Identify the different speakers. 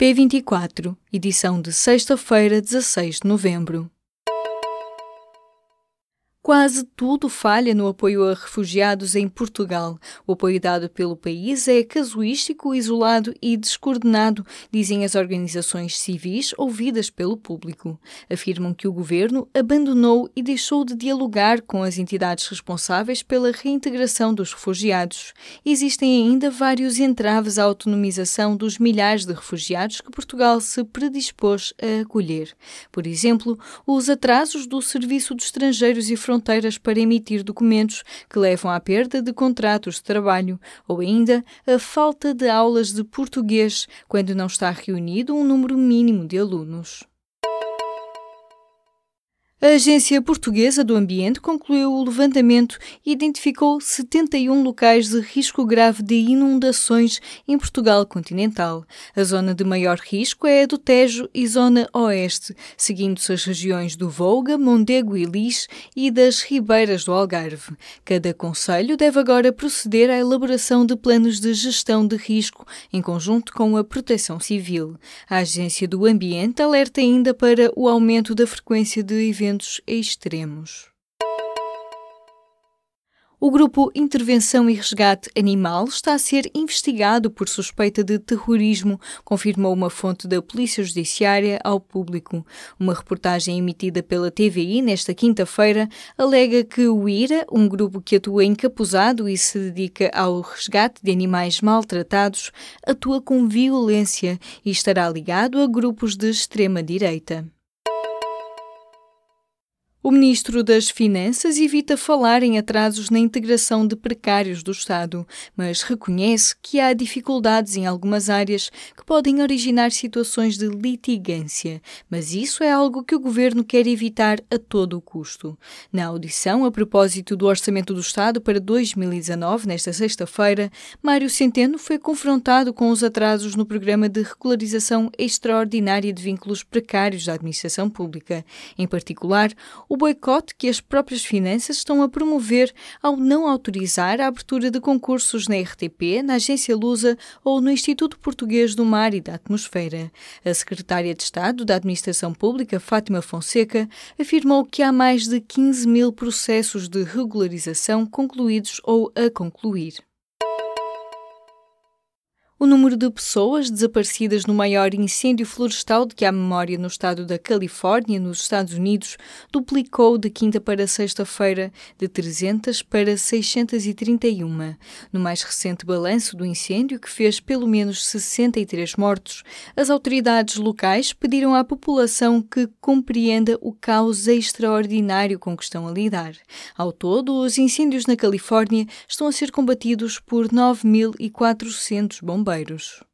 Speaker 1: P24, edição de sexta-feira, 16 de novembro. Quase tudo falha no apoio a refugiados em Portugal. O apoio dado pelo país é casuístico, isolado e descoordenado, dizem as organizações civis ouvidas pelo público. Afirmam que o governo abandonou e deixou de dialogar com as entidades responsáveis pela reintegração dos refugiados. Existem ainda vários entraves à autonomização dos milhares de refugiados que Portugal se predispôs a acolher. Por exemplo, os atrasos do Serviço de Estrangeiros e fronteiras para emitir documentos que levam à perda de contratos de trabalho ou ainda a falta de aulas de português quando não está reunido um número mínimo de alunos. A Agência Portuguesa do Ambiente concluiu o levantamento e identificou 71 locais de risco grave de inundações em Portugal continental. A zona de maior risco é a do Tejo e zona oeste, seguindo-se as regiões do Volga, Mondego e Lis e das ribeiras do Algarve. Cada conselho deve agora proceder à elaboração de planos de gestão de risco em conjunto com a Proteção Civil. A Agência do Ambiente alerta ainda para o aumento da frequência de eventos extremos. O grupo Intervenção e Resgate Animal está a ser investigado por suspeita de terrorismo, confirmou uma fonte da Polícia Judiciária ao público. Uma reportagem emitida pela TVI nesta quinta-feira alega que o IRA, um grupo que atua encapuzado e se dedica ao resgate de animais maltratados, atua com violência e estará ligado a grupos de extrema-direita. O ministro das Finanças evita falar em atrasos na integração de precários do Estado, mas reconhece que há dificuldades em algumas áreas que podem originar situações de litigância, mas isso é algo que o governo quer evitar a todo o custo. Na audição a propósito do Orçamento do Estado para 2019, nesta sexta-feira, Mário Centeno foi confrontado com os atrasos no programa de regularização extraordinária de vínculos precários da administração pública. Em particular, o boicote que as próprias finanças estão a promover ao não autorizar a abertura de concursos na RTP, na Agência Lusa ou no Instituto Português do Mar e da Atmosfera. A secretária de Estado da Administração Pública, Fátima Fonseca, afirmou que há mais de 15 mil processos de regularização concluídos ou a concluir. O número de pessoas desaparecidas no maior incêndio florestal de que há memória no estado da Califórnia, nos Estados Unidos, duplicou de quinta para sexta-feira, de 300 para 631. No mais recente balanço do incêndio, que fez pelo menos 63 mortos, as autoridades locais pediram à população que compreenda o caos extraordinário com que estão a lidar. Ao todo, os incêndios na Califórnia estão a ser combatidos por 9.400 bombeiros bombeiros.